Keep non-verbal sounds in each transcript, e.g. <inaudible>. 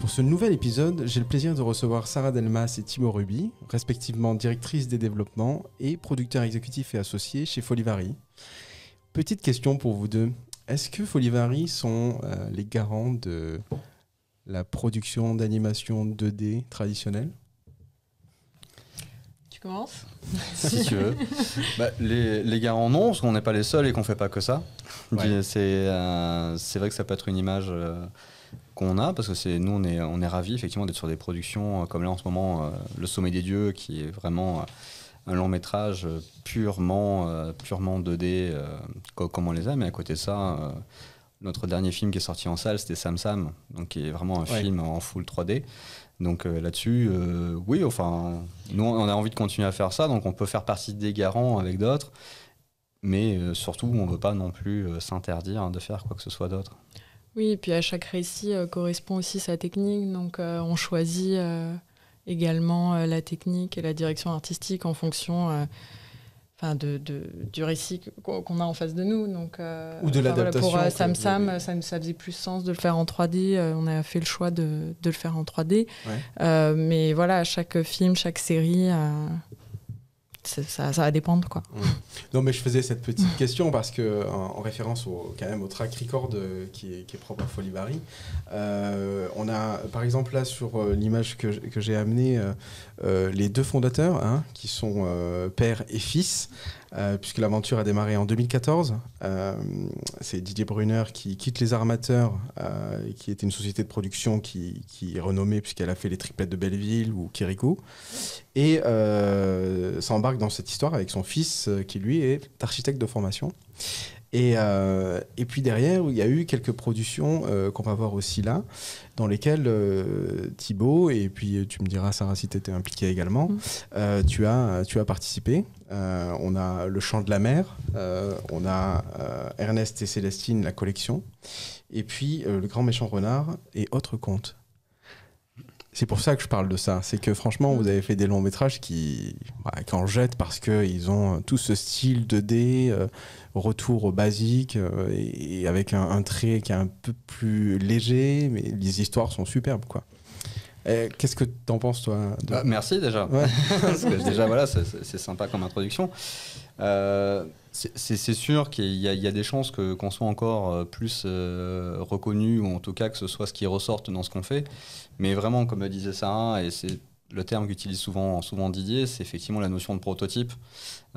Pour ce nouvel épisode, j'ai le plaisir de recevoir Sarah Delmas et Timo Ruby, respectivement directrice des développements et producteur exécutif et associé chez Folivari. Petite question pour vous deux. Est-ce que Folivari sont euh, les garants de la production d'animation 2D traditionnelle? Tu commences? <laughs> Si tu veux. Bah, les, les garants non, parce qu'on n'est pas les seuls et qu'on fait pas que ça. Ouais. C'est euh, c'est vrai que ça peut être une image euh, qu'on a, parce que c'est nous, on est, on est ravis effectivement d'être sur des productions euh, comme là en ce moment, euh, Le Sommet des Dieux, qui est vraiment euh, un long métrage purement, purement 2D, euh, co- comme on les a, mais à côté de ça. notre dernier film qui est sorti en salle, c'était Sam Sam, donc qui est vraiment un Ouais. film en full 3D. Donc euh, là-dessus, euh, oui, enfin, nous on a envie de continuer à faire ça, donc on peut faire partie des garants avec d'autres, mais euh, surtout on ne veut pas non plus s'interdire de faire quoi que ce soit d'autre. Oui, et puis à chaque récit euh, correspond aussi sa technique, donc euh, on choisit euh, également la technique et la direction artistique en fonction enfin, de, de- du récit qu'on a en face de nous. Donc, Ou de voilà, l'adaptation pour Sam Sam, ça, faisait plus sens de le faire en 3D. euh, on a fait le choix de, de le faire en 3D. Ouais. Euh, mais voilà, chaque film, chaque série, ça, va dépendre. Quoi. Non, mais je faisais cette petite question parce que, en, en référence au, quand même au track record euh, qui, est, propre à Folivari, euh, on a par exemple là sur euh, l'image que, que j'ai amenée les deux fondateurs hein, qui sont père et fils, euh, puisque l'aventure a démarré en 2014. Euh, C'est Didier Brunner qui quitte les armateurs, euh, qui était une société de production qui, est renommée puisqu'elle a fait les triplettes de Belleville ou Kirikou et s'embarque dans cette histoire avec son fils qui lui est architecte de formation. Et, euh, et puis derrière, il y a eu quelques productions euh, qu'on va voir aussi là, dans lesquelles euh, Thibaut, et puis tu me diras Sarah si tu étais impliquée également, Mm. tu, as, tu as participé. On a Le Chant de la Mer, on a Ernest et Célestine, la collection, et puis Le Grand Méchant Renard et Autres Contes. C'est pour ça que je parle de ça. C'est que franchement, vous avez fait des longs métrages qui, bah, qui en jettent parce qu'ils ont tout ce style 2D, euh, retour au basique, euh, et, avec un, un trait qui est un peu plus léger, mais les histoires sont superbes. quoi. Eh, Qu'est-ce que t'en penses, toi de- Bah, merci déjà. Ouais. <laughs> Parce que déjà, voilà, c'est sympa comme introduction. Euh, c'est sûr qu'il y, a- il y a des chances que- qu'on soit encore euh, plus euh, reconnu, ou en tout cas que ce soit ce qui ressorte dans ce qu'on fait. Mais vraiment, comme le disait Sarah, et c'est le terme qu'utilise souvent, souvent Didier, c'est effectivement la notion de prototype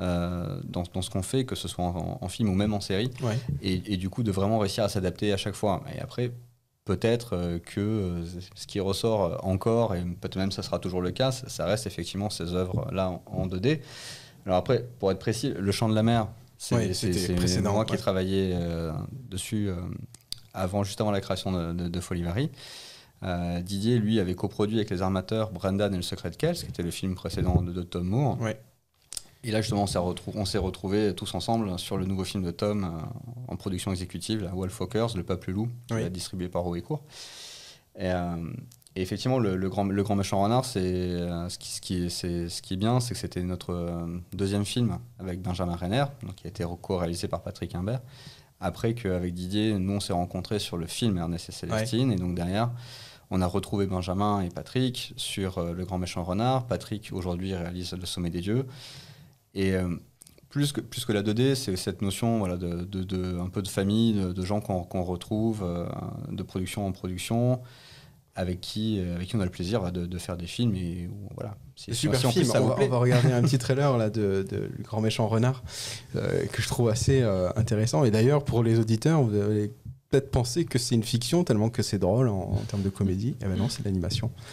euh, dans, dans ce qu'on fait, que ce soit en, en film ou même en série. Ouais. Et, et du coup, de vraiment réussir à s'adapter à chaque fois. Et après, peut-être que ce qui ressort encore, et peut-être même ça sera toujours le cas, ça, reste effectivement ces œuvres-là en, en 2D. Alors après, pour être précis, Le Chant de la Mer, c'est précédent, moi qui ai travaillé euh, dessus euh, avant, juste avant la création de, de, de Folivari. Euh, Didier, lui, avait coproduit avec les armateurs Brendan et le secret de Kells, qui était le film précédent de, de Tom Moore. Et là, justement, on s'est retrouvés tous ensemble sur le nouveau film de Tom euh, en production exécutive, la Wolfwalkers, Le Peuple Loup, Oui. distribué par Roécourt. Et, euh, et effectivement, le, le grand, le grand méchant renard, c'est euh, ce, qui, ce, qui est, c'est- ce qui est bien, c'est que c'était notre euh, deuxième film avec Benjamin Renner, donc qui a été co-réalisé par Patrick Imbert. Après qu'avec Didier, nous, on s'est rencontrés sur le film Ernest et Célestine, et donc derrière, on a retrouvé Benjamin et Patrick sur euh, Le Grand Méchant Renard. Patrick, aujourd'hui, réalise Le Sommet des Dieux. Et plus, que, plus que la 2D, c'est cette notion voilà, de, de- de- un peu de famille, de, de gens qu'on qu'on retrouve, de production en production, avec qui, euh, avec qui on a le plaisir bah, de, de faire des films. Et voilà, Super si film. ça on, vous va, plaît. on va regarder un petit <laughs> trailer là de, de Le Grand Méchant Renard euh, que je trouve assez euh, intéressant. Et d'ailleurs, pour les auditeurs, vous allez peut-être penser que c'est une fiction tellement que c'est drôle en, en termes de comédie. Et ben non, c'est l'animation. <laughs>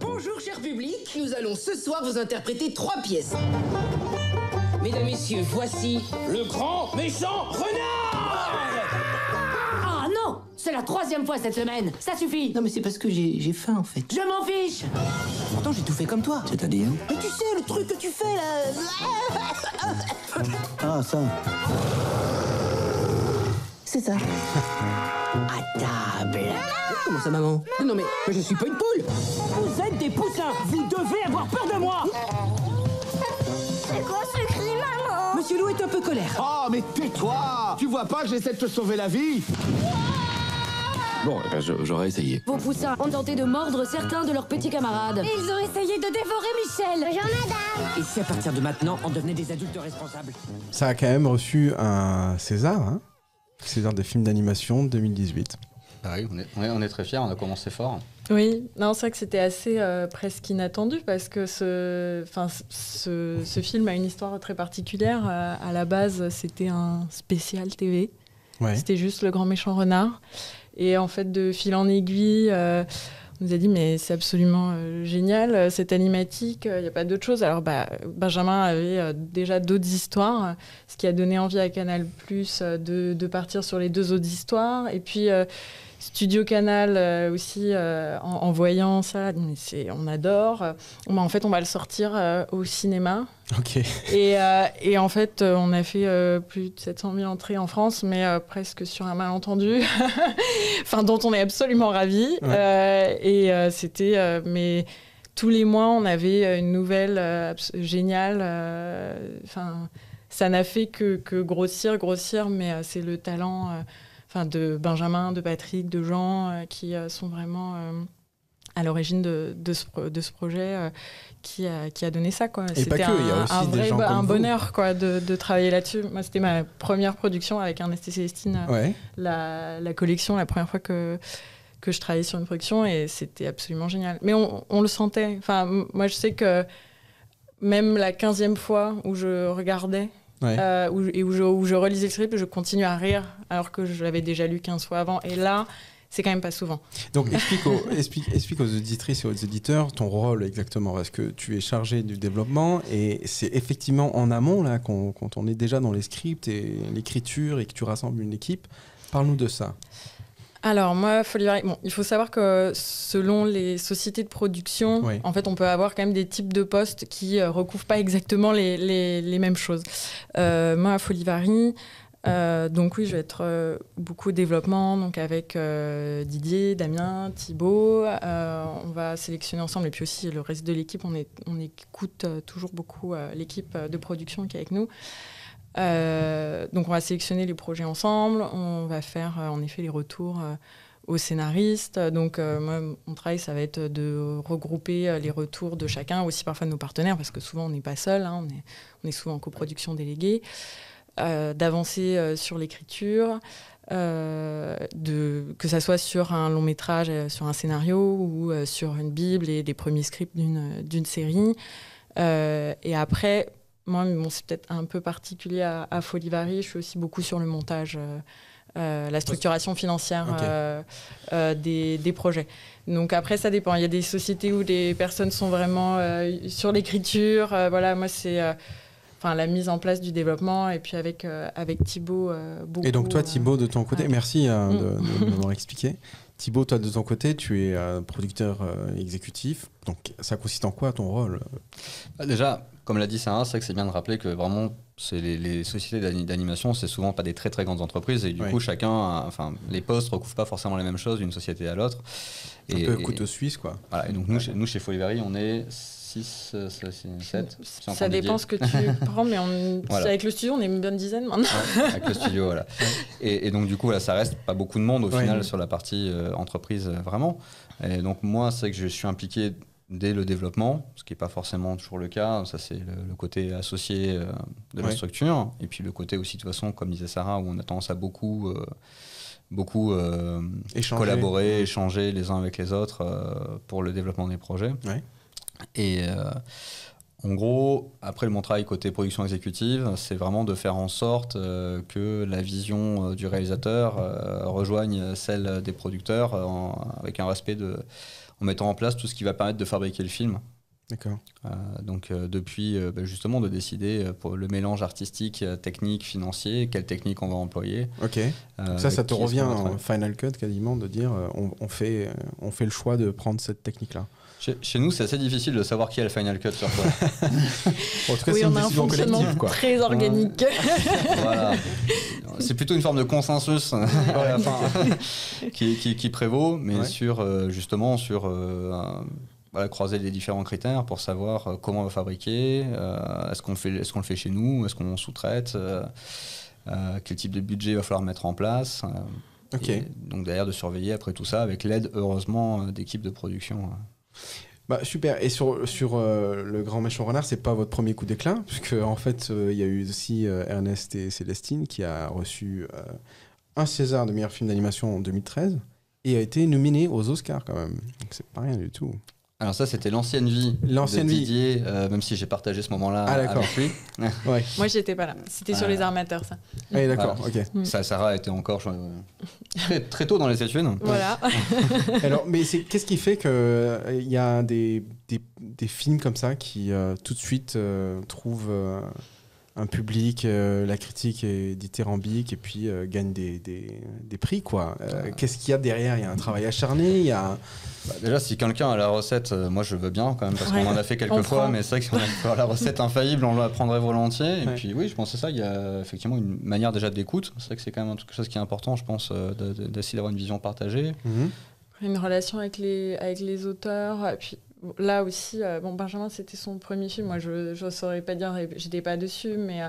Bonjour cher public, nous allons ce soir vous interpréter trois pièces. Mesdames, Messieurs, voici Le grand méchant renard C'est la troisième fois cette semaine Ça suffit Non mais c'est parce que j'ai j'ai faim en fait. Je m'en fiche Pourtant j'ai tout fait comme toi. C'est-à-dire Mais tu sais, le truc que tu fais là... <laughs> Ah, ça. C'est ça. <laughs> À table. Comment ça maman Non mais, mais je suis pas une poule Vous êtes des poussins Vous devez avoir peur de moi C'est quoi ce cri, maman Monsieur Loup est un peu colère. Oh, mais tais-toi Tu vois pas que j'essaie de te sauver la vie Bon, eh ben, j'aurais essayé. Vos poussins ont tenté de mordre certains de leurs petits camarades. Ils ont essayé de dévorer Michel. Bonjour madame. Et si à partir de maintenant, on devenait des adultes responsables? Ça a quand même reçu un César, hein César des films d'animation 2018. Bah oui, on est, on est- on est très fiers, on a commencé fort. Oui, non, c'est vrai que c'était assez euh, presque inattendu parce que ce, enfin, ce, ce film a une histoire très particulière. Euh, à la base, c'était un spécial TV. Ouais. C'était juste le grand méchant renard. Et en fait, de fil en aiguille, euh, on nous a dit mais c'est absolument euh, génial euh, cette animatique. Il n'y a pas d'autre chose. Alors bah, Benjamin avait déjà d'autres histoires, ce qui a donné envie à Canal Plus de, de partir sur les deux autres histoires. Et puis Studio Canal euh, aussi, euh, en, en voyant ça, on adore. Euh, bah, en fait, on va le sortir au cinéma. Ok. Et, et en fait, on a fait plus de 700 000 entrées en France, mais presque sur un malentendu, <laughs> enfin dont on est absolument ravis. Ouais. Et c'était, mais tous les mois, on avait une nouvelle euh, géniale. euh, ça n'a fait que, que grossir, grossir, mais euh, c'est le talent, enfin de Benjamin, de Patrick, de Jean, euh, qui euh, sont vraiment euh, à l'origine de, de, ce, pro- de ce projet euh, qui, a, qui a donné ça. Quoi. Et pas C'était que, il y a un- aussi un des vrai gens comme un bonheur quoi, de, de travailler là-dessus. Moi, c'était ma première production avec Ernest et Célestine, Ouais. la, la collection, la première fois que, que je travaillais sur une production, et c'était absolument génial. Mais on, on le sentait. Enfin, moi, je sais que même la 15e fois où je regardais, Ouais. euh, où- et où je, où je relisais le script, je continue à rire alors que je l'avais déjà lu 15 fois avant. Et là, c'est quand même pas souvent. Donc explique aux, <laughs> explique, explique aux auditrices et aux éditeurs ton rôle exactement, parce que tu es chargé du développement et c'est effectivement en amont, là, quand on est déjà dans les scripts et l'écriture et que tu rassembles une équipe. Parle-nous de ça. Alors moi, Folivari, bon, il faut savoir que selon les sociétés de production, Oui. en fait, on peut avoir quand même des types de postes qui euh, recouvrent pas exactement les, les- les mêmes choses. Euh, moi, à Folivari, euh, donc oui, je vais être euh, beaucoup développement, donc avec euh, Didier, Damien, Thibaut. On va sélectionner ensemble et puis aussi le reste de l'équipe. On, est, on écoute toujours beaucoup l'équipe de production qui est avec nous. Euh, donc on va sélectionner les projets ensemble, on va faire euh, en effet les retours euh, aux scénaristes. Donc moi, mon travail, ça va être de regrouper les retours de chacun, aussi parfois de nos partenaires, parce que souvent on n'est pas seul, hein, on, est, souvent en coproduction déléguée, d'avancer sur l'écriture. que ça soit sur un long métrage, sur un scénario ou sur une bible et des premiers scripts d'une série. Et après, moi, bon, c'est peut-être un peu particulier à, à Folivari. Je suis aussi beaucoup sur le montage, euh, euh, la structuration financière euh, euh, des, des projets. Donc après, ça dépend. Il y a des sociétés où les personnes sont vraiment sur l'écriture. Voilà, moi, c'est enfin la mise en place du développement. Et puis avec, avec Thibaut, beaucoup. Et donc toi, Thibaut, de ton côté, ouais. merci euh, Mm. de, de m'avoir expliqué. <laughs> Thibaut, toi, de ton côté, tu es euh, producteur euh, exécutif. Donc ça consiste en quoi ton rôle? Bah, déjà, comme l'a dit Sarah, c'est vrai que c'est bien de rappeler que vraiment, c'est les, les sociétés d'ani- d'animation, c'est souvent pas des très très grandes entreprises et du coup, chacun, a- enfin, les postes recouvrent pas forcément les mêmes choses d'une société à l'autre. Un peu et- couteau suisse, quoi. Voilà, et donc nous, chez, nous, chez Folivari, on est 6, 7, Ça dépend ce que tu prends, mais on- <laughs> Voilà. avec le studio, on est une bonne dizaine maintenant. avec le studio, voilà. Et, et donc du coup, là, ça reste pas beaucoup de monde au Ouais. final sur la partie euh, entreprise, euh, vraiment. Et donc moi, c'est que je suis impliqué dès le développement, ce qui n'est pas forcément toujours le cas. Ça, c'est le, le côté associé euh, de la Ouais. structure. Et puis le côté aussi, de toute façon, comme disait Sarah, où on a tendance à beaucoup... euh, beaucoup euh, Échanger. collaborer, échanger les uns avec les autres euh, pour le développement des projets. Ouais. Et euh, en gros, après mon travail côté production exécutive, c'est vraiment de faire en sorte euh, que la vision euh, du réalisateur euh, rejoigne celle des producteurs en- avec un respect de en mettant en place tout ce qui va permettre de fabriquer le film. D'accord. Donc depuis bah, justement de décider pour le mélange artistique, technique, financier, quelle technique on va employer. Ok. Ça, ça te revient en. Final Cut quasiment de dire on, on fait, on fait le choix de prendre cette technique-là. Chez, chez nous, c'est assez difficile de savoir qui a le final cut sur quoi. <laughs> En tout cas, oui, on a un fonctionnement. Quoi. très organique. <laughs> voilà. C'est plutôt une forme de consensus à la fin, qui, qui- qui prévaut, mais Ouais. sur euh, justement sur euh, un- voilà, croiser les différents critères pour savoir euh, comment on va fabriquer, euh, est-ce qu'on le fait, est-ce qu'on le fait chez nous, est-ce qu'on sous-traite, euh, euh, quel type de budget il va falloir mettre en place. euh, donc derrière de surveiller après tout ça avec l'aide heureusement d'équipes de production. Bah, super. Et sur, euh, le grand méchant renard, c'est pas votre premier coup d'éclat, puisque en fait, euh, il y a eu aussi euh, Ernest et Célestine qui a reçu un César de meilleur film d'animation en 2013 et a été nominé aux Oscars quand même. Donc c'est pas rien du tout. Alors ça c'était l'ancienne vie L'ancienne vie. Didier, euh, même si j'ai partagé ce moment-là Ah, d'accord. avec lui. <laughs> Ouais. Moi, j'étais pas là. C'était sur les armateurs, ça. Ah, d'accord. Ok. Ça, Sarah était encore je- très, très tôt dans les études. <laughs> Voilà. Alors, mais c'est qu'est-ce qui fait que euh, il y a des, des, des films comme ça qui euh, tout de suite euh, trouvent euh, un public, euh, la critique est dithyrambique et puis euh, gagnent des, des, des prix quoi. Euh, Qu'est-ce qu'il y a derrière? Il y a un travail acharné. Il y a Bah, déjà, si quelqu'un a la recette, euh, moi je veux bien quand même, parce Ouais, qu'on en a fait quelques on fois, prend. mais c'est vrai que si on a la recette infaillible, on la prendrait volontiers. Et Ouais. puis oui, je pense que c'est ça, il y a effectivement une manière déjà d'écoute. C'est vrai que c'est quand même quelque chose qui est important, je pense, de- de- d'essayer d'avoir une vision partagée. Mhm. une relation avec les, avec les auteurs. Et puis là aussi, euh, bon, Benjamin, c'était son premier film. Moi, je ne saurais pas dire, j'étais pas dessus, mais euh,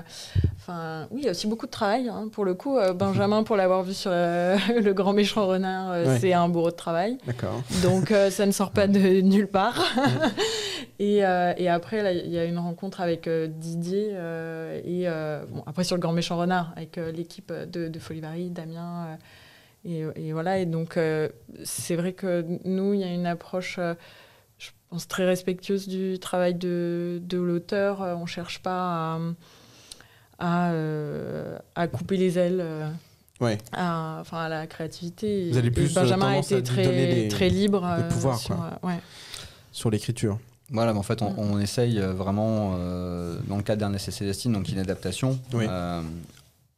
enfin, oui, il y a aussi beaucoup de travail. hein. Pour le coup, euh, Benjamin, pour l'avoir vu sur <laughs> Le Grand Méchant Renard, Ouais. c'est un bourreau de travail. D'accord. Donc, ça ne sort pas de nulle part. <laughs> et, et après, il y a une rencontre avec Didier. et bon, après, sur Le Grand Méchant Renard, avec l'équipe de, de Folivari, Damien. et, et voilà, et donc c'est vrai que nous, il y a une approche, je pense, très respectueuse du travail de, de l'auteur. Euh, On ne cherche pas à, à, euh, à couper les ailes euh, Ouais. à, enfin, à la créativité. Vous allez plus, Benjamin a été très, des- très libre. euh, pouvoirs, sur, quoi. euh, ouais. Sur l'écriture. Voilà, mais en fait, on, Mm. on essaye vraiment, euh, dans le cadre d'Ernest et Célestine, donc une adaptation, Oui. euh,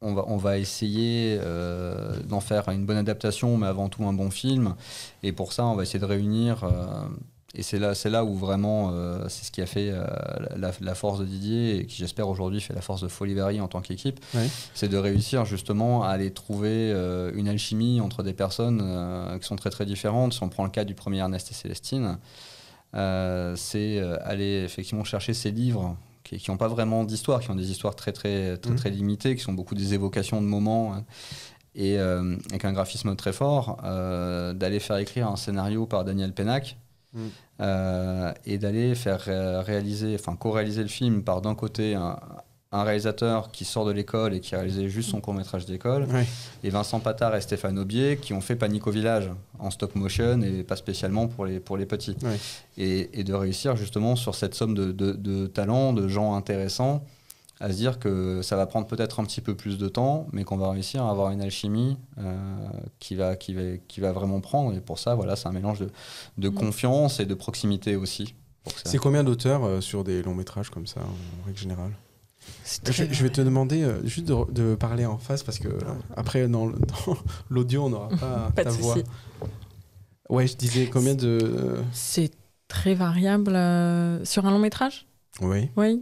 on, va, on va essayer euh, d'en faire une bonne adaptation, mais avant tout un bon film. Et pour ça, on va essayer de réunir. euh, et c'est là, c'est là où vraiment, euh, c'est ce qui a fait euh, la, la force de Didier et qui, j'espère, aujourd'hui fait la force de Folivari en tant qu'équipe. C'est de réussir justement à aller trouver euh, une alchimie entre des personnes qui sont très très différentes. Si on prend le cas du premier Ernest et Célestine, c'est aller effectivement chercher ces livres qui n'ont pas vraiment d'histoire, qui ont des histoires très très très, Mhm. très limitées, qui sont beaucoup des évocations de moments, hein, et euh, avec un graphisme très fort, euh, d'aller faire écrire un scénario par Daniel Pennac, Mhm. euh, et d'aller faire ré- réaliser, enfin co-réaliser le film par d'un côté un, un réalisateur qui sort de l'école et qui a réalisé juste son court métrage d'école, et Vincent Patard et Stéphane Aubier qui ont fait Panique au village en stop motion et pas spécialement pour les, pour les petits. Et, et de réussir justement sur cette somme de, de- de talents, de gens intéressants, à se dire que ça va prendre peut-être un petit peu plus de temps, mais qu'on va réussir à avoir une alchimie euh, qui, va, qui, va, qui va vraiment prendre. Et pour ça, voilà, c'est un mélange de, de Mm. confiance et de proximité aussi. C'est combien d'auteurs euh, sur des longs métrages comme ça, en règle générale? C'est je, vais te demander euh, juste de, de parler en face parce que euh, après <laughs> dans l'audio on n'aura pas, <laughs> Pas ta de voix. souci. Ouais, je disais combien de. euh, C'est très variable euh, sur un long métrage? Oui. Oui,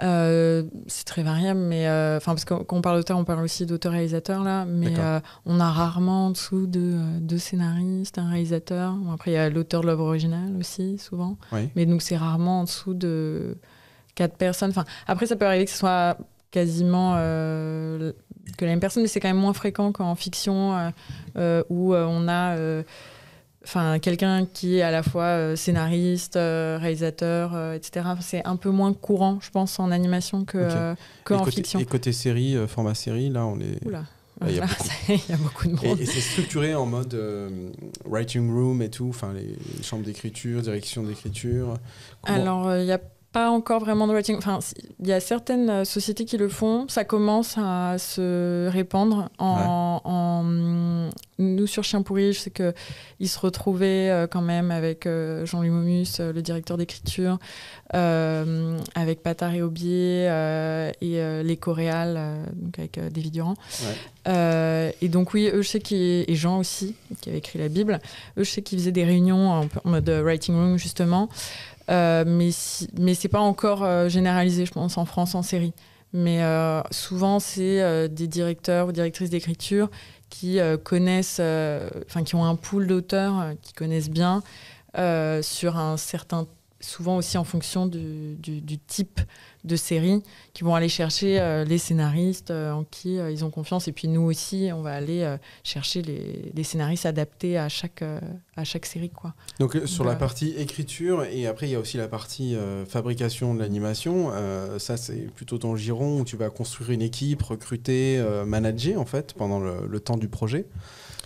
Euh, c'est très variable, mais euh, enfin parce que quand on parle d'auteur, on parle aussi d'auteur-réalisateur là, mais euh, on a rarement en dessous de deux scénaristes, un réalisateur. Bon, après, il y a l'auteur de l'œuvre originale aussi souvent, Oui. mais donc c'est rarement en dessous de quatre personnes. Enfin, après, ça peut arriver que ce soit quasiment que la même personne, mais c'est quand même moins fréquent qu'en fiction où on a enfin quelqu'un qui est à la fois euh, scénariste, euh, réalisateur, euh, etc. C'est un peu moins courant, je pense, en animation que, que en côté, fiction. et côté série, format série, là on est. Oula. Là, <laughs> il y a beaucoup. y de monde. et c'est structuré en mode writing room et tout, enfin les, les chambres d'écriture, direction d'écriture. Comment- Alors, il n'y a pas encore vraiment de writing. Enfin, il y a certaines euh, sociétés qui le font. Ça commence à se répandre. En, en- nous, sur Chien pourri, je sais qu'ils se retrouvaient euh, quand même avec euh, Jean-Louis Momus, euh, le directeur d'écriture, avec Patard et Aubier et les Coréales, donc avec David Durand. Ouais. Et donc, oui, eux, je sais qu'ils. Et Jean aussi, qui avait écrit la Bible. Eux, je sais qu'ils faisaient des réunions en, en mode writing room, justement. Euh, mais si, mais c'est pas encore euh, généralisé, je pense, en France en série. Mais euh, souvent, c'est des directeurs ou directrices d'écriture qui connaissent, enfin, qui ont un pool d'auteurs qui connaissent bien sur un certain souvent aussi en fonction du type de série, qui vont aller chercher euh, les scénaristes euh, en qui euh, ils ont confiance. Et puis nous aussi, on va aller chercher les, les scénaristes adaptés à chaque, à chaque série. Quoi. Donc sur la partie écriture et après il y a aussi la partie fabrication de l'animation. Ça c'est plutôt ton giron où tu vas construire une équipe, recruter, manager en fait pendant le, le temps du projet.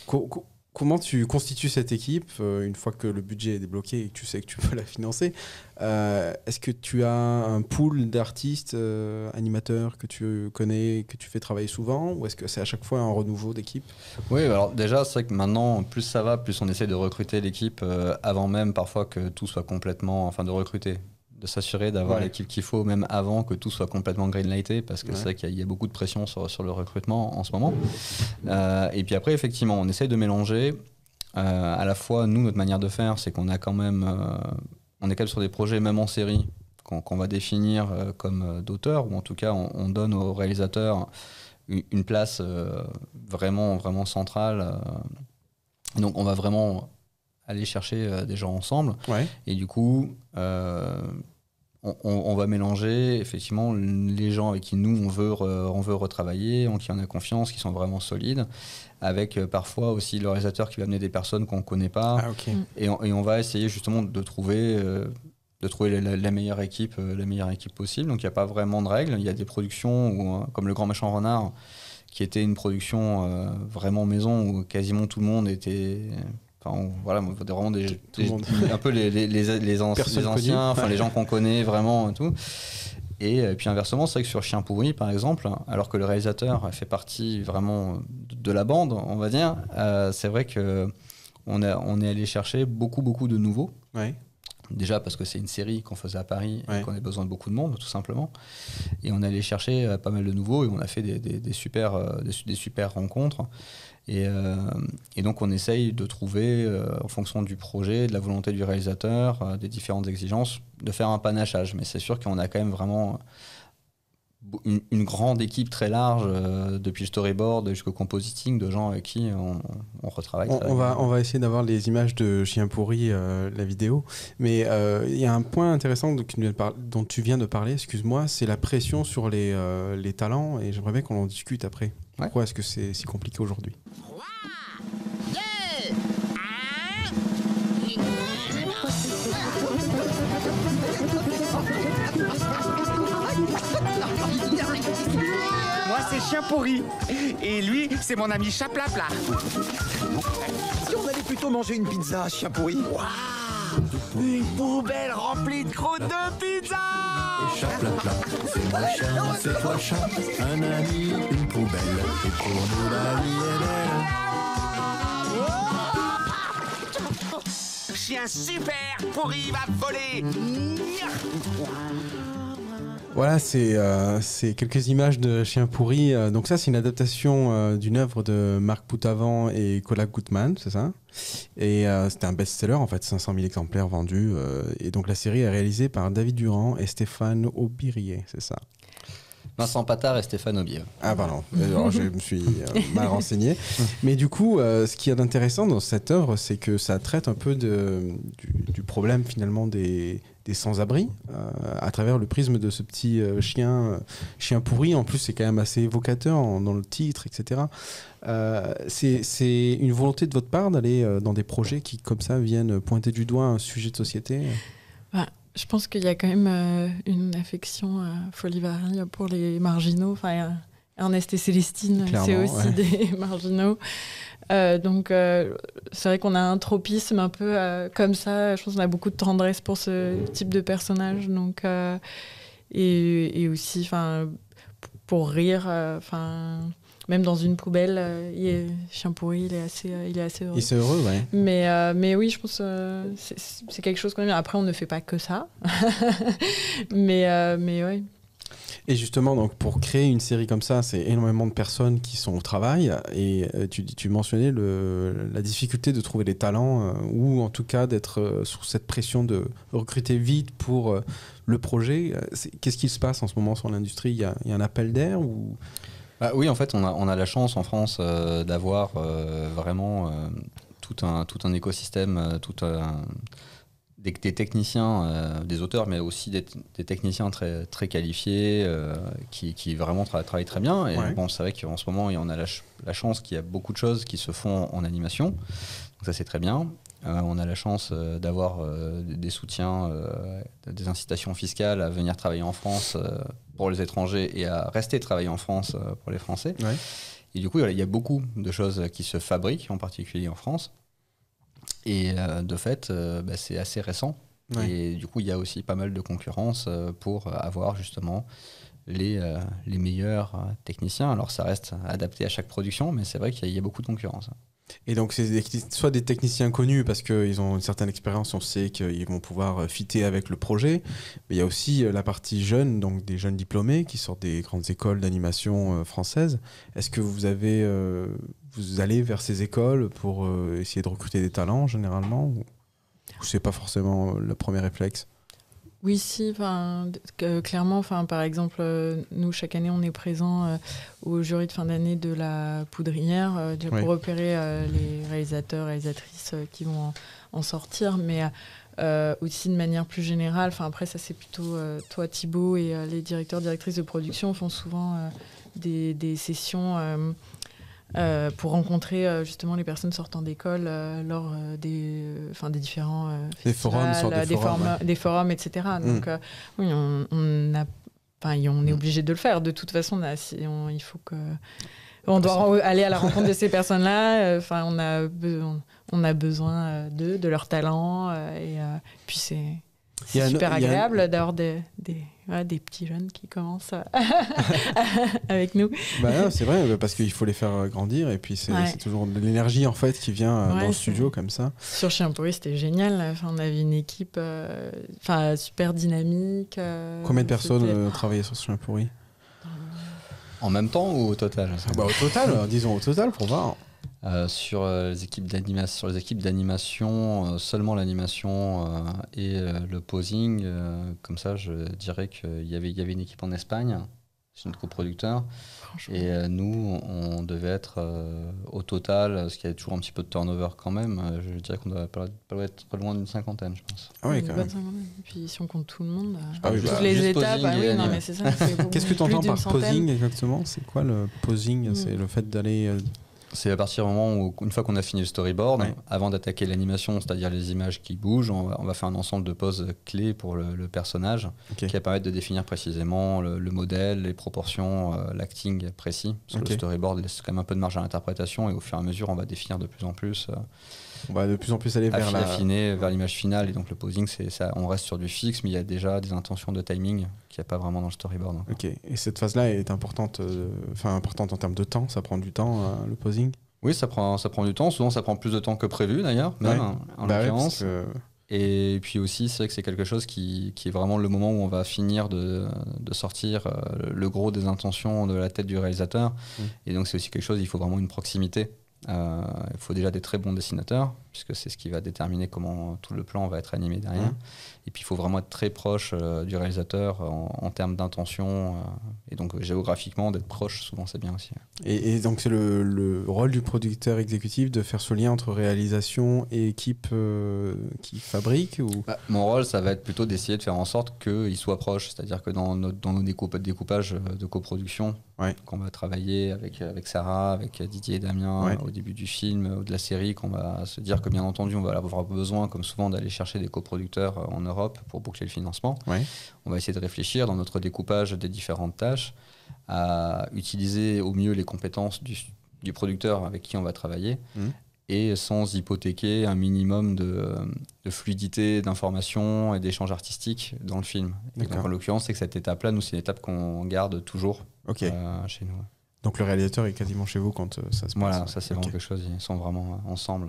Co- comment tu constitues cette équipe euh, une fois que le budget est débloqué et que tu sais que tu peux <laughs> la financer Euh, Est-ce que tu as un pool d'artistes, euh, animateurs que tu connais, que tu fais travailler souvent ou est-ce que c'est à chaque fois un renouveau d'équipe? Oui, alors déjà, c'est vrai que maintenant, plus ça va, plus on essaie de recruter l'équipe avant même parfois que tout soit complètement. Enfin, de recruter, de s'assurer d'avoir Ouais. l'équipe qu'il faut, même avant que tout soit complètement greenlighté, parce que Ouais. c'est vrai qu'il y, y a beaucoup de pression sur, sur le recrutement en ce moment. Euh, et puis après, effectivement, on essaye de mélanger. euh, à la fois, nous, notre manière de faire, c'est qu'on a quand même. euh, on est quand même sur des projets, même en série, qu'on qu'on va définir comme d'auteur, ou en tout cas, on, on donne aux réalisateurs une, place euh, vraiment, vraiment centrale. euh. donc, on va vraiment aller chercher euh, des gens ensemble. Ouais. Et du coup, on, va mélanger effectivement les gens avec qui nous on veut, re- on veut retravailler, en qui on a confiance, qui sont vraiment solides, avec euh, parfois aussi le réalisateur qui va amener des personnes qu'on ne connaît pas. Ah. Et on, et on va essayer justement de trouver, euh, de trouver la, la meilleure équipe, euh, la meilleure équipe possible. Donc il n'y a pas vraiment de règles. Il y a des productions où, euh, comme Le Grand Méchant Renard, qui était une production vraiment maison où quasiment tout le monde était. Enfin, on- voilà, vraiment des, des- <laughs> un peu les, les, les, les anci- Personne les connu. anciens, enfin Ouais. les gens qu'on connaît vraiment et tout. Et euh, puis inversement, c'est vrai que sur Chien pourri, par exemple, alors que le réalisateur fait partie vraiment de, la bande, on va dire, euh, c'est vrai que on, a, on est allé chercher beaucoup, beaucoup de nouveaux. Ouais. Déjà parce que c'est une série qu'on faisait à Paris Ouais. et qu'on a besoin de beaucoup de monde, tout simplement. Et on est allé chercher euh, pas mal de nouveaux et on a fait des, des- des super, des, su- des super rencontres. Et, euh, et donc on essaye de trouver, euh, en fonction du projet, de la volonté du réalisateur, euh, des différentes exigences, de faire un panachage. Mais c'est sûr qu'on a quand même vraiment une, une grande équipe très large, euh, depuis le storyboard jusqu'au compositing, de gens avec qui on, on retravaille. On, va, on va essayer d'avoir les images de Chien pourri, euh, la vidéo. Mais euh, il y a un point intéressant dont tu viens de, parler, excuse-moi, c'est la pression sur les, les talents. Et j'aimerais bien qu'on en discute après. Ouais. Pourquoi est-ce que c'est si compliqué aujourd'hui? C'est chien pourri. Et lui, c'est mon ami Chaplapla. Si on allait plutôt manger une pizza, chien pourri. Une poubelle remplie de croûtes de pizza Chaplapla, c'est moi chien, c'est toi chat, un ami, une poubelle, et pour nous la vie est belle. Chien super pourri va voler Voilà, c'est euh, c'est quelques images de Chien pourri. Euh, donc ça, c'est une adaptation euh, d'une œuvre de Marc Poutavant et Kola Gutmann, c'est ça? Et euh, c'était un best-seller, en fait, 500 000 exemplaires vendus. et donc la série est réalisée par David Durand et Stéphane Aubirier, c'est ça? Vincent Patard et Stéphane Aubier. Ah pardon, alors je me suis euh, mal renseigné. Mais du coup, euh, ce qu'il y a d'intéressant dans cette œuvre, c'est que ça traite un peu de, du, du problème finalement des, des sans-abri euh, à travers le prisme de ce petit euh, chien, euh, chien pourri. En plus, c'est quand même assez évocateur en- dans le titre, etc. C'est une volonté de votre part d'aller dans des projets qui, comme ça, viennent pointer du doigt un sujet de société? Bah, je pense qu'il y a quand même une affection à Folivari pour les marginaux. Enfin, Ernest et Célestine, c'est aussi ouais. des <laughs> marginaux. Euh, donc, euh, c'est vrai qu'on a un tropisme un peu euh, comme ça. Je pense qu'on a beaucoup de tendresse pour ce type de personnage. Donc, et, et aussi, pour rire, enfin, même dans une poubelle, il est, chien pourri, il est assez, il est assez heureux. Et c'est heureux, ouais. Mais, mais oui, je pense que c'est quelque chose qu'on aime. Après, on ne fait pas que ça. <laughs> mais, mais oui. Et justement, donc, pour créer une série comme ça, c'est énormément de personnes qui sont au travail. Et euh, tu, mentionnais la difficulté de trouver des talents, euh, ou en tout cas d'être euh, sous cette pression de recruter vite pour le projet. Qu'est-ce qui se passe en ce moment sur l'industrie? Il il y a un appel d'air. Bah oui, en fait, on a, la chance en France d'avoir vraiment tout, un, écosystème, tout un- des, des techniciens, euh, des auteurs, mais aussi des, des techniciens très, très qualifiés euh, qui, qui vraiment tra- travaillent très bien. Et Ouais. bon, c'est vrai qu'en ce moment, on a la, ch- la chance qu'il y a beaucoup de choses qui se font en animation. Donc ça, c'est très bien. Euh, on a la chance euh, d'avoir euh, des- soutiens, des incitations fiscales à venir travailler en France pour les étrangers et à rester travailler en France pour les Français. Ouais. Et du coup, il y a beaucoup de choses qui se fabriquent, en particulier en France. Et euh, de fait, euh, bah, c'est assez récent. Ouais. Et du coup, il y a aussi pas mal de concurrence euh, pour avoir justement les, euh, les meilleurs techniciens. Alors, ça reste adapté à chaque production, mais c'est vrai qu'il y, a- il y a beaucoup de concurrence. Et donc, c'est soit des techniciens connus parce qu'ils ont une certaine expérience, on sait qu'ils vont pouvoir fitter avec le projet. Mais il y a aussi la partie jeune, donc des jeunes diplômés qui sortent des grandes écoles d'animation françaises. Est-ce que vous avez, euh, vous allez vers ces écoles pour euh, essayer de recruter des talents généralement ou, ou c'est pas forcément euh, le premier réflexe? Oui, si, que- clairement, enfin, par exemple, euh, nous, chaque année, on est présent euh, au jury de fin d'année de la Poudrière euh, déjà Oui. pour repérer euh, les réalisateurs, réalisatrices euh, qui vont en, en sortir, mais euh, aussi de manière plus générale. Enfin, après, ça, c'est plutôt euh, toi, Thibaut, et euh, les directeurs, directrices de production font souvent euh, des, des sessions. Euh, pour rencontrer euh, justement les personnes sortant d'école euh, lors des, enfin des différents Des forums, des, forums, forums, des forums, etc. Donc, Mm. euh, oui, on, on a, on est Mm. obligé de le faire. De toute façon, on a- si on- il faut que. On doit aller à la rencontre de <laughs> ces personnes-là. Enfin, on a, on, a besoin d'eux, de leur talent. et puis, c'est super un- agréable d'avoir des, des, ouais, des petits jeunes qui commencent euh, <laughs> avec nous. Bah c'est vrai, bah, parce qu'il faut les faire euh, grandir et puis c'est Ouais. toujours de l'énergie en fait qui vient euh, Ouais, dans le studio comme ça. Sur Chien Pourri, c'était génial. Enfin, on avait une équipe euh, enfin, super dynamique. euh, Combien de personnes euh, travaillaient sur pourri En même temps ou au total? Bah, Au total, disons au total pour voir. Euh, sur, euh, les équipes d'animation, sur les équipes d'animation, euh, seulement l'animation euh, et euh, le posing, euh, comme ça, je dirais qu'il y avait, il y avait une équipe en Espagne, c'est notre coproducteur, et euh, nous, on devait être euh, au total, parce qu'il y a toujours un petit peu de turnover quand même, je dirais qu'on doit pas, pas être loin d'une cinquantaine, je pense. Ah oui, quand même. Et puis si on compte tout le monde, euh, Ah oui, toutes bah, les étapes, ah oui, non mais c'est ça. <laughs> Qu'est-ce que tu entends par posing exactement? C'est quoi le posing? Mm. C'est le fait d'aller. C'est à partir du moment où, une fois qu'on a fini le storyboard, Ouais. avant d'attaquer l'animation, c'est-à-dire les images qui bougent, on va, on va faire un ensemble de poses clés pour le, le personnage qui va permettre de définir précisément le, le modèle, les proportions, euh, l'acting précis. Parce que le storyboard laisse quand même un peu de marge à l'interprétation et au fur et à mesure, on va définir de plus en plus, euh, On va de plus en plus aller vers la. affiner vers l'image finale. Et donc le posing, c'est ça, on reste sur du fixe, mais il y a déjà des intentions de timing qu'il n'y a pas vraiment dans le storyboard. encore. Ok. Et cette phase-là est importante, euh, enfin importante en termes de temps. Ça prend du temps euh, le posing? Oui, ça prend, ça prend du temps. Souvent, ça prend plus de temps que prévu d'ailleurs, même Ouais. hein, en Bah ouais, l'occurrence. Et puis aussi, c'est vrai que c'est quelque chose qui, qui est vraiment le moment où on va finir de, de sortir euh, le gros des intentions de la tête du réalisateur. Mm. Et donc c'est aussi quelque chose, il faut vraiment une proximité. Euh, il faut déjà des très bons dessinateurs, puisque c'est ce qui va déterminer comment tout le plan va être animé derrière. Mm. Et puis il faut vraiment être très proche euh, du réalisateur en, en termes d'intention. euh, et donc géographiquement, d'être proche, souvent c'est bien aussi. Et, et donc c'est le, le rôle du producteur exécutif de faire ce lien entre réalisation et équipe euh, qui fabrique ou? Bah, mon rôle, ça va être plutôt d'essayer de faire en sorte qu'ils soient proches. C'est-à-dire que dans, notre, dans nos découpa- découpages euh, de coproduction, Ouais. qu'on va travailler avec, avec Sarah, avec Didier et Damien Ouais. au début du film ou de la série, qu'on va se dire que bien entendu, on va avoir besoin, comme souvent, d'aller chercher des coproducteurs euh, en Europe pour boucler le financement. Ouais. On va essayer de réfléchir dans notre découpage des différentes tâches à utiliser au mieux les compétences du, du producteur avec qui on va travailler Mhm. et sans hypothéquer un minimum de, de fluidité d'information et d'échange artistique dans le film. Et donc, D'accord. en l'occurrence, c'est que cette étape-là, nous, c'est une étape qu'on garde toujours Ok. euh, chez nous. Donc le réalisateur est quasiment chez vous quand euh, ça se Voilà, passe. ça c'est vraiment quelque chose, ils sont vraiment ensemble.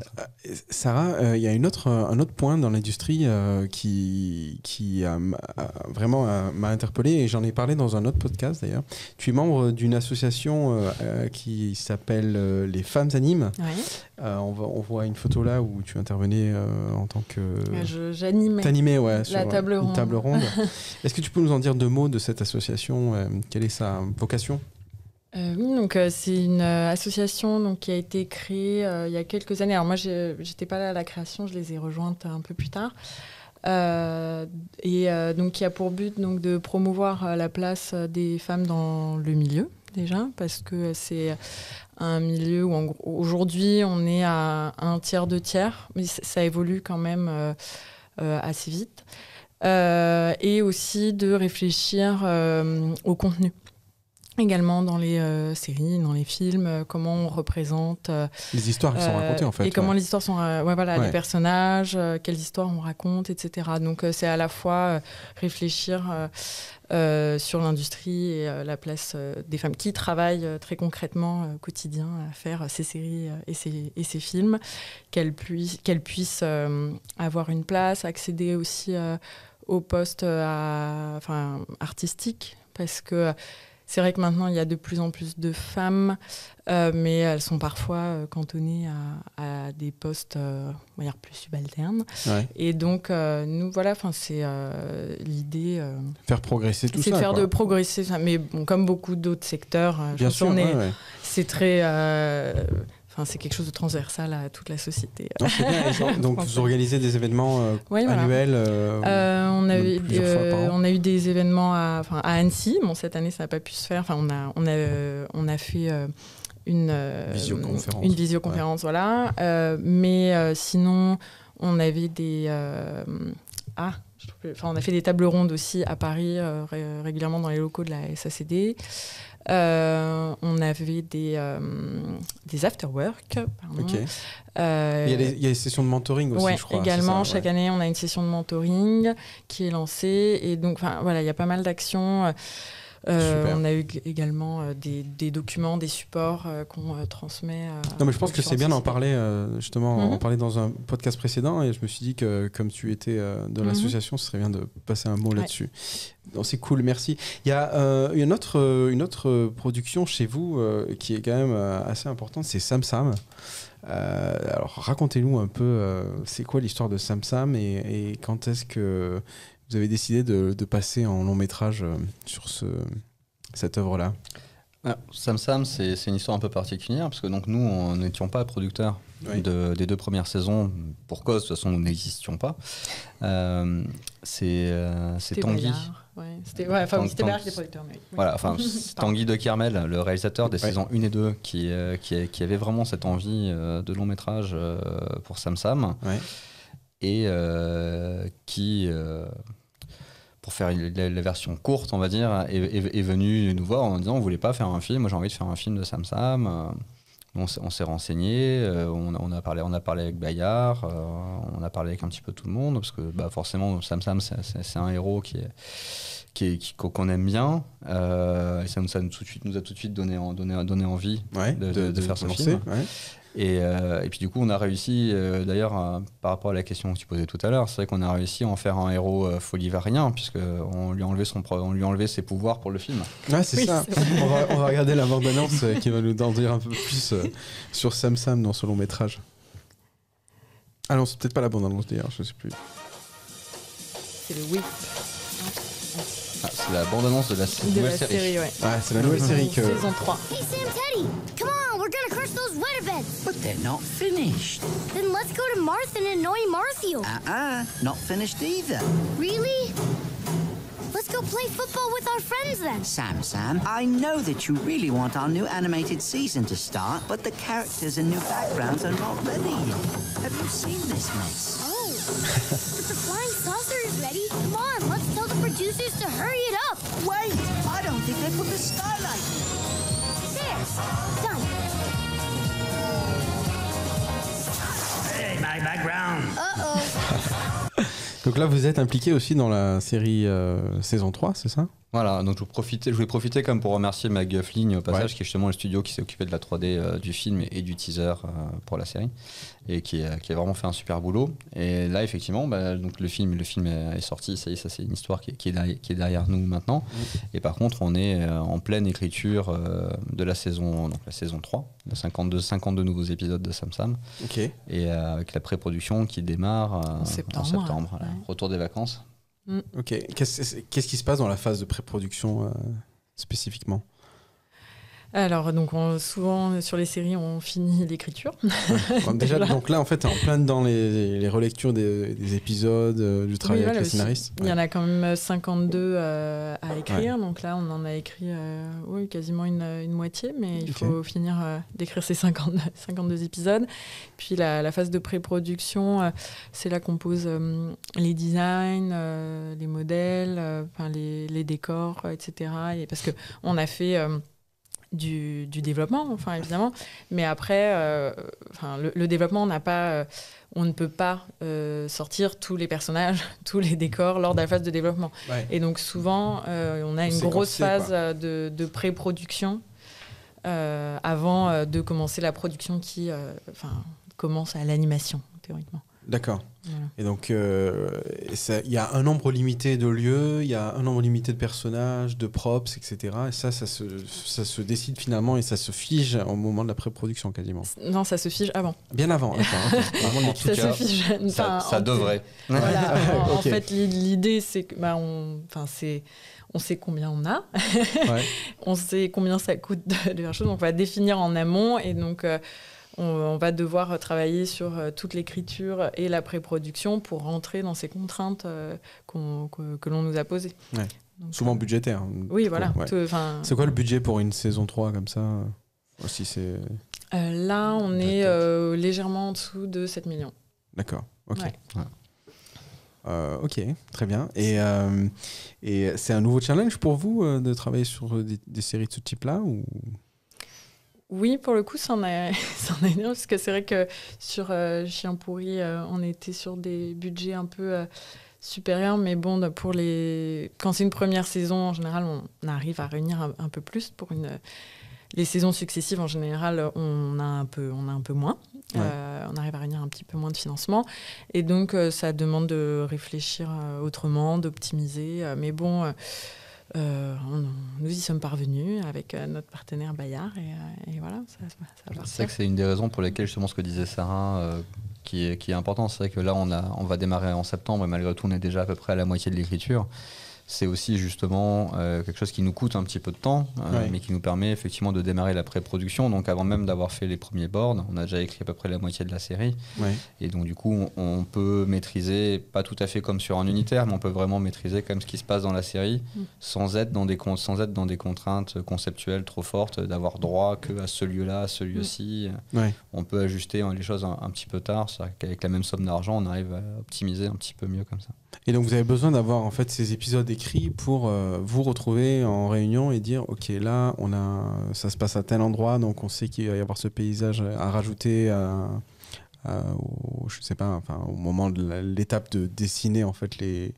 Euh, Sarah, euh, il y a une autre, un autre point dans l'industrie euh, qui, qui vraiment euh, m'a interpellé et j'en ai parlé dans un autre podcast d'ailleurs. Tu es membre d'une association euh, euh, qui s'appelle euh, Les Femmes Animent. Ouais. Euh, on, va- on voit une photo là où tu intervenais euh, en tant que... Euh, je- J'animais. T'animais, ouais, sur La euh, table une ronde. table ronde. <laughs> Est-ce que tu peux nous en dire deux mots de cette association euh, Quelle est sa vocation? Euh, oui, donc euh, c'est une euh, association donc, qui a été créée il y a quelques années. Alors moi, j'étais pas là à la création, je les ai rejointes un peu plus tard. Et donc qui a pour but donc de promouvoir la place des femmes dans le milieu déjà parce que c'est un milieu où aujourd'hui on est à un tiers deux tiers mais ça évolue quand même assez vite et aussi de réfléchir au contenu également dans les euh, séries, dans les films, euh, comment on représente euh, Les histoires qui sont racontées, en fait, Et comment les histoires sont, ouais, voilà, Ouais. les personnages, quelles histoires on raconte, etc. Donc c'est à la fois réfléchir sur l'industrie et la place des femmes qui travaillent très concrètement au quotidien à faire ces séries et, ces, et ces films, qu'elles puissent, qu'elles puissent avoir une place, accéder aussi postes euh, à- enfin, artistiques, parce que c'est vrai que maintenant, il y a de plus en plus de femmes, euh, mais elles sont parfois euh, cantonnées à, à des postes euh, on va dire plus subalternes. Ouais. Et donc, euh, nous, voilà, c'est l'idée. Faire progresser tout c'est ça. de faire quoi. de progresser ça. Mais bon, comme beaucoup d'autres secteurs, je Bien pense sûr, ouais, ouais. c'est très. Enfin, c'est quelque chose de transversal à toute la société. Non, bien. <laughs> Donc, vous organisez des événements euh, Oui, annuels on, a eu, on a des événements à, Annecy. Bon, cette année, ça n'a pas pu se faire. Enfin, on, a, on, a, on a fait euh, une, euh, Visioconférence. une visioconférence. Voilà. Euh, mais sinon, on avait des. ah, enfin, on a fait des tables rondes aussi à Paris euh, ré- régulièrement dans les locaux de la SACD. Euh, on avait des, euh, des after-work. pardon. Ok. Euh, Il y, a des, il y a des sessions de mentoring aussi, Ouais, je crois. également, ça, chaque ouais. année, on a une session de mentoring qui est lancée. Et donc, voilà, il y a pas mal d'actions. Euh, on a eu également euh, des, des documents, des supports euh, qu'on transmet. Non, mais je pense que c'est bien d'en parler, justement, Mhm. en parler dans un podcast précédent. Et je me suis dit que, comme tu étais de Mhm. l'association, ce serait bien de passer un mot Ouais. là-dessus. C'est cool, merci. Il y a euh, une, autre, une autre production chez vous euh, qui est quand même euh, assez importante, c'est Sam Sam. Alors, racontez-nous un peu, c'est quoi l'histoire de Sam Sam et, et quand est-ce que vous avez décidé de, de passer en long métrage euh, sur ce, cette œuvre-là Ah, Sam Sam, c'est une histoire un peu particulière parce que donc nous, on n'étions pas producteurs Oui. de- des deux premières saisons pour cause, de toute façon, nous n'existions pas. Euh, c'est euh, Tanguy. Ouais. C'était- ouais, enfin, Tang- Tang- mais. Voilà, enfin. <laughs> Tanguy de Kermel, le réalisateur des Ouais. saisons 1 et 2, qui, euh, qui, qui avait vraiment cette envie euh, de long métrage euh, pour Sam Sam. Ouais. Et euh, qui, euh, pour faire la, la version courte, on va dire, est, est- est venu nous voir en disant On voulait pas faire un film, moi j'ai envie de faire un film de Sam Sam. Euh, On s'est renseigné, euh, on, a, on, a parlé, on a parlé avec Bayard, euh, on a parlé avec un petit peu tout le monde, parce que bah, forcément, Sam Sam, c'est- un héros qui est qu'on aime bien, euh, et ça, nous, ça nous, tout de suite, nous a tout de suite donné, en- donné, donné envie Ouais, de, de- de- de de faire ce film. ouais. Et, euh, et puis du coup, on a réussi, euh, d'ailleurs, euh, par rapport à la question que tu posais tout à l'heure, c'est vrai qu'on a réussi à en faire un héros euh, folivarien, puisqu'on lui, a enlevé son pro- on lui a enlevé ses pouvoirs pour le film. Ouais, c'est Oui, ça. On va, on va regarder la bande-annonce euh, qui va nous en dire un peu plus euh, sur Sam Sam dans ce long métrage. Ah non, c'est peut-être pas la bande-annonce d'ailleurs, je sais plus. C'est le Whip Ah, c'est la bande-annonce de la de nouvelle la série. série, ouais. Ah, c'est la nouvelle série que. Saison 3. Hey, Sam Teddy! Come on, we're gonna crush those weather beds! But they're not finished. Then let's go to Marth and annoy Marthiel. Uh-uh, not finished either. Really? Let's go play football with our friends then. Sam, Sam, I know that you really want our new animated season to start, but the characters and new backgrounds are not ready yet. Have you seen this mess? Oh, <laughs> but the flying saucer is ready. Come on, let's tell the producers to hurry it up. Wait, I don't think they put the skylight in. There, done. My background. Uh-oh. <laughs> Donc là, vous êtes impliqué aussi dans la série euh, saison 3, c'est ça? Voilà, donc je, profiter, je voulais profiter comme pour remercier Mag Fling au passage, Ouais. qui est justement le studio qui s'est occupé de la 3D euh, du film et, et du teaser euh, pour la série, et qui, euh, qui a vraiment fait un super boulot. Et là, effectivement, bah, donc le film, le film est, sorti, ça y est, ça c'est une histoire qui est, qui est derrière, qui est derrière nous maintenant. Et par contre, on est euh, en pleine écriture euh, de la saison, donc la saison 3, de 52, 52 nouveaux épisodes de Sam Sam, et euh, avec la pré-production qui démarre euh, En septembre, septembre, voilà. ouais. retour des vacances. Ok. Qu'est-ce qu'est-ce qui se passe dans la phase de pré-production euh, spécifiquement? Alors, donc, on- souvent sur les séries, on finit <laughs> l'écriture. Déjà, <laughs> donc là, en fait, en plein dans les, les relectures des, des épisodes, euh, du travail Oui, avec voilà, les scénaristes. Il y en a quand même 52 euh, à écrire, donc là on en a écrit euh, oui, quasiment une, une moitié, mais il faut finir euh, d'écrire ces 50 52 <laughs> épisodes. Puis la, la phase de pré-production, euh, c'est là qu'on pose euh, les designs, euh, les modèles, euh, les, les décors, euh, etc. Et parce qu'on a fait... du, du développement, enfin évidemment, mais après, euh, enfin, le, le développement, on n'a pas, euh, on ne peut pas euh, sortir tous les personnages, <laughs> tous les décors lors de la phase de développement. Ouais. Et donc souvent, on a une grosse phase quoi. de, de pré-production avant de commencer la production qui, enfin, commence à l'animation théoriquement. D'accord. Voilà. Et donc, euh, il y a un nombre limité de lieux, il y a un nombre limité de personnages, de props, etc. Et ça, ça se, ça se décide finalement et ça se fige au moment de la pré-production quasiment. Non, ça se fige avant. Bien avant, d'accord. <laughs> en tout Ça cas, se fige. ça, enfin, ça en- devrait. Voilà. <laughs> En, fait, l'i- l'idée, c'est que, bah, on, enfin, c'est, on sait combien on a, Ouais. <laughs> on sait combien ça coûte de, de faire chose. Donc, on va définir en amont et donc. euh, on, on va devoir travailler sur euh, toute l'écriture et la pré-production pour rentrer dans ces contraintes euh, que, que l'on nous a posées. Ouais. Donc, Souvent euh, budgétaire. Oui, voilà. ouais. C'est quoi le budget pour une saison 3 comme ça Aussi, c'est. euh, là, on est euh, légèrement en dessous de 7 millions. D'accord. Ok. Ouais. Euh, ok, très bien. Et, et c'est un nouveau challenge pour vous de travailler sur des, des séries de ce type-là ou... Oui, pour le coup, c'en est, <laughs> c'en est bien, parce que c'est vrai que sur euh, Chien pourri, euh, on était sur des budgets un peu euh, supérieurs, mais bon, pour les... quand c'est une première saison, en général, on arrive à réunir un, un peu plus. Pour une... Les saisons successives, en général, on a un peu, on a un peu moins. Ouais. On arrive à réunir un petit peu moins de financement. Et donc, ça demande de réfléchir autrement, d'optimiser. mais bon, euh, on- nous y sommes parvenus avec euh, notre partenaire Bayard. Et, euh, et voilà, ça, ça va C'est que c'est une des raisons pour lesquelles justement ce que disait Sarah euh, qui, est, qui est important. C'est vrai que là on, a, on va démarrer en septembre et malgré tout on est déjà à peu près à la moitié de l'écriture. C'est aussi justement euh, quelque chose qui nous coûte un petit peu de temps, euh, Ouais. mais qui nous permet effectivement de démarrer la pré-production. Donc avant même d'avoir fait les premiers boards, on a déjà écrit à peu près la moitié de la série. Ouais. Et donc du coup on, on peut maîtriser, pas tout à fait comme sur un unitaire, mais on peut vraiment maîtriser quand même ce qui se passe dans la série Mm. sans être dans des con- sans être dans des contraintes conceptuelles trop fortes, d'avoir droit que à ce lieu-là, à ce lieu-ci. Ouais. On peut ajuster hein, les choses un, un petit peu tard. C'est-à-dire qu'avec la même somme d'argent, on arrive à optimiser un petit peu mieux comme ça. Et donc vous avez besoin d'avoir en fait ces épisodes écrits pour euh, vous retrouver en réunion et dire ok là on a ça se passe à tel endroit donc on sait qu'il va y avoir ce paysage à rajouter au, je sais pas enfin au moment de l'étape de dessiner en fait les,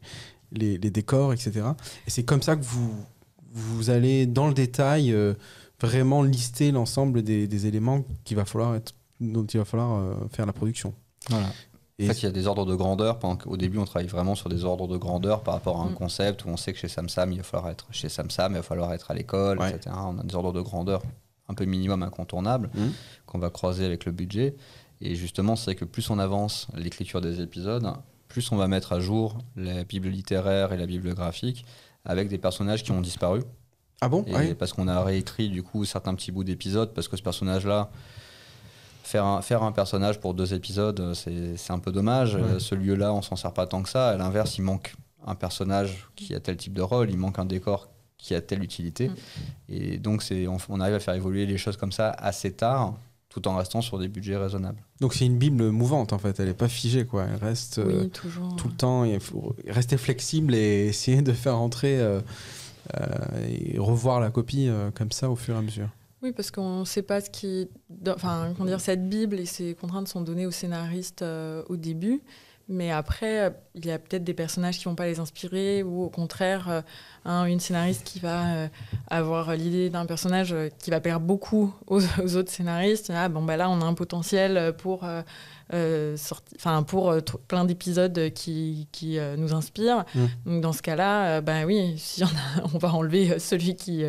les, décors etc et c'est comme ça que vous vous allez dans le détail euh, vraiment lister l'ensemble des, des éléments qu'il va falloir être dont il va falloir euh, faire la production Voilà. Et En fait, il y a des ordres de grandeur. Qu'au début, on travaille vraiment sur des ordres de grandeur par rapport à un Mm. concept où on sait que chez Samsam, il va falloir être chez Samsam, il va falloir être à l'école, Ouais. etc. On a des ordres de grandeur un peu minimum incontournables Mhm. qu'on va croiser avec le budget. Et justement, c'est que plus on avance l'écriture des épisodes, plus on va mettre à jour la bible littéraire et la bible graphique avec des personnages qui ont disparu. ah bon? Et Ouais. Parce qu'on a réécrit du coup certains petits bouts d'épisodes, parce que ce personnage-là, faire un, faire un personnage pour deux épisodes, euh, c'est c'est un peu dommage. Ouais. Euh, Ce lieu-là, on s'en sert pas tant que ça. À l'inverse, il manque un personnage qui a tel type de rôle, il manque un décor qui a telle utilité. Mm. Et donc, c'est on, on arrive à faire évoluer les choses comme ça assez tard, tout en restant sur des budgets raisonnables. Donc c'est une bible mouvante en fait, elle n'est pas figée quoi, elle reste euh, toujours. tout le temps, il faut rester flexible et essayer de faire entrer euh, euh, et revoir la copie euh, comme ça au fur et à mesure. Oui, parce qu'on ne sait pas ce qui. Enfin, comment dire, cette Bible et ses contraintes sont données aux scénaristes euh, au début, mais après, il y a peut-être des personnages qui vont pas les inspirer, ou au contraire, euh, un- une scénariste qui va euh, avoir l'idée d'un personnage euh, qui va plaire beaucoup aux, <laughs> aux autres scénaristes. Ah, bon, bah là, on a un potentiel pour. euh, sorti- pour plein d'épisodes qui, qui euh, nous inspirent. Mm. Donc dans ce cas-là, bah oui, si on, a- <laughs> on va enlever celui qui,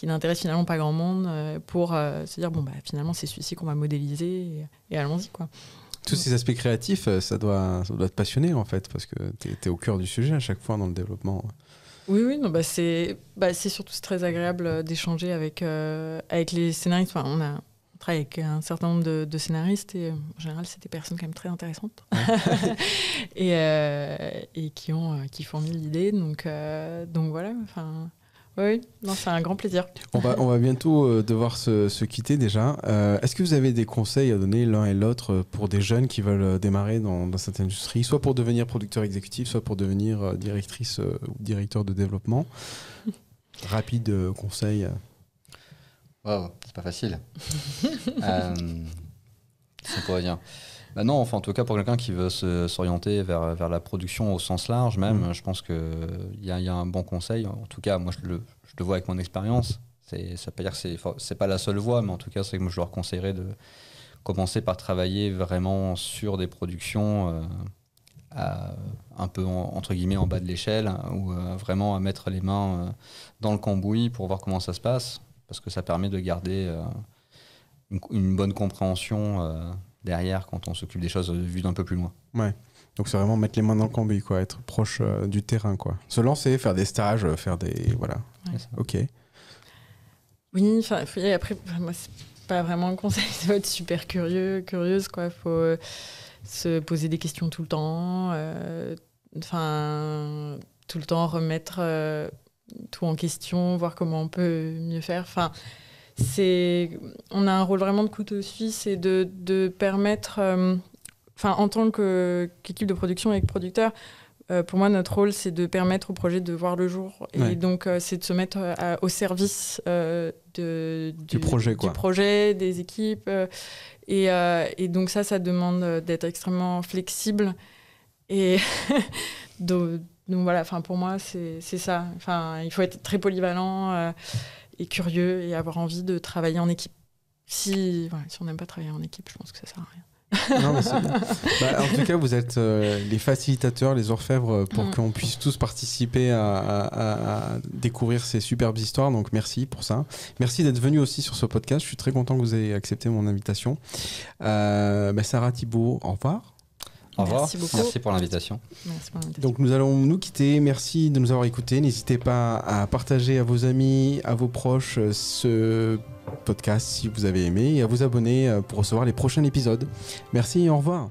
qui n'intéresse finalement pas grand monde euh, pour euh, se dire bon bah finalement c'est celui-ci qu'on va modéliser et, et allons-y quoi. Tous ces aspects créatifs, euh, ça doit, ça doit te passionner en fait, parce que tu es, au cœur du sujet à chaque fois dans le développement. Oui, oui, non, bah, c'est bah, surtout très agréable d'échanger avec, euh, avec les scénaristes. Enfin, on, a, on travaille avec un certain nombre de, de scénaristes et en général, c'est des personnes quand même très intéressantes <laughs> et, euh, et qui, ont, qui fournissent l'idée. Donc, euh, donc voilà, enfin, oui, non, c'est un grand plaisir. On va, on va bientôt euh, devoir se, se quitter déjà. Euh, Est-ce que vous avez des conseils à donner l'un et l'autre euh, pour des jeunes qui veulent démarrer dans, dans cette industrie, soit pour devenir producteur exécutif, soit pour devenir directrice euh, ou directeur de développement? <laughs> Rapide euh, conseil. Wow, c'est pas facile. <laughs> euh, qu'on pourrait dire bah non, enfin, en tout cas, pour quelqu'un qui veut s'orienter vers, vers la production au sens large, même, Mm. je pense qu'il y a, il y a un bon conseil. En tout cas, moi, je le, je le vois avec mon expérience. C'est- Ça veut pas dire que c'est pas la seule voie, mais en tout cas, c'est que je leur conseillerais de commencer par travailler vraiment sur des productions euh, à- un peu, en- entre guillemets, en bas de l'échelle, hein, ou euh, vraiment à mettre les mains euh, dans le cambouis pour voir comment ça se passe, parce que ça permet de garder euh, une, une bonne compréhension derrière quand on s'occupe des choses vues d'un peu plus loin. Ouais. Donc c'est vraiment mettre les mains dans le cambouis, quoi, être proche euh, du terrain, quoi. Se lancer, faire des stages, euh, faire des voilà. Ouais. Ok. Oui, enfin, faut- et après, moi, c'est pas vraiment un conseil, <laughs> il faut être super curieux, curieuse, quoi. Il faut euh, se poser des questions tout le temps, euh, enfin, tout le temps remettre euh, tout en question, voir comment on peut mieux faire. Enfin, c'est, on a un rôle vraiment de couteau suisse et de, de permettre, euh, enfin, en tant qu'équipe de production et que producteur, euh, pour moi, notre rôle, c'est de permettre au projet de voir le jour. Et Ouais. donc, euh, c'est de se mettre au service de, Du projet, quoi. du projet, des équipes. et, et donc, ça, ça demande d'être extrêmement flexible. Et <laughs> donc, donc voilà, enfin, pour moi, c'est ça. Enfin, il faut être très polyvalent et curieux et avoir envie de travailler en équipe. Si, voilà, si on n'aime pas travailler en équipe, je pense que ça sert à rien. Non, mais. <laughs> Bah, en tout cas, vous êtes euh, les facilitateurs, les orfèvres pour Mm. qu'on puisse tous participer à, à- à- à découvrir ces superbes histoires. Donc, merci pour ça. Merci d'être venu aussi sur ce podcast. Je suis très content que vous ayez accepté mon invitation. Euh, bah, Sarah Thibault, au revoir. Au revoir. Merci beaucoup. Merci pour l'invitation. Merci pour l'invitation. Donc nous allons nous quitter. Merci de nous avoir écoutés. N'hésitez pas à partager à vos amis, à vos proches euh, ce podcast si vous avez aimé et à vous abonner euh, pour recevoir les prochains épisodes. Merci et au revoir.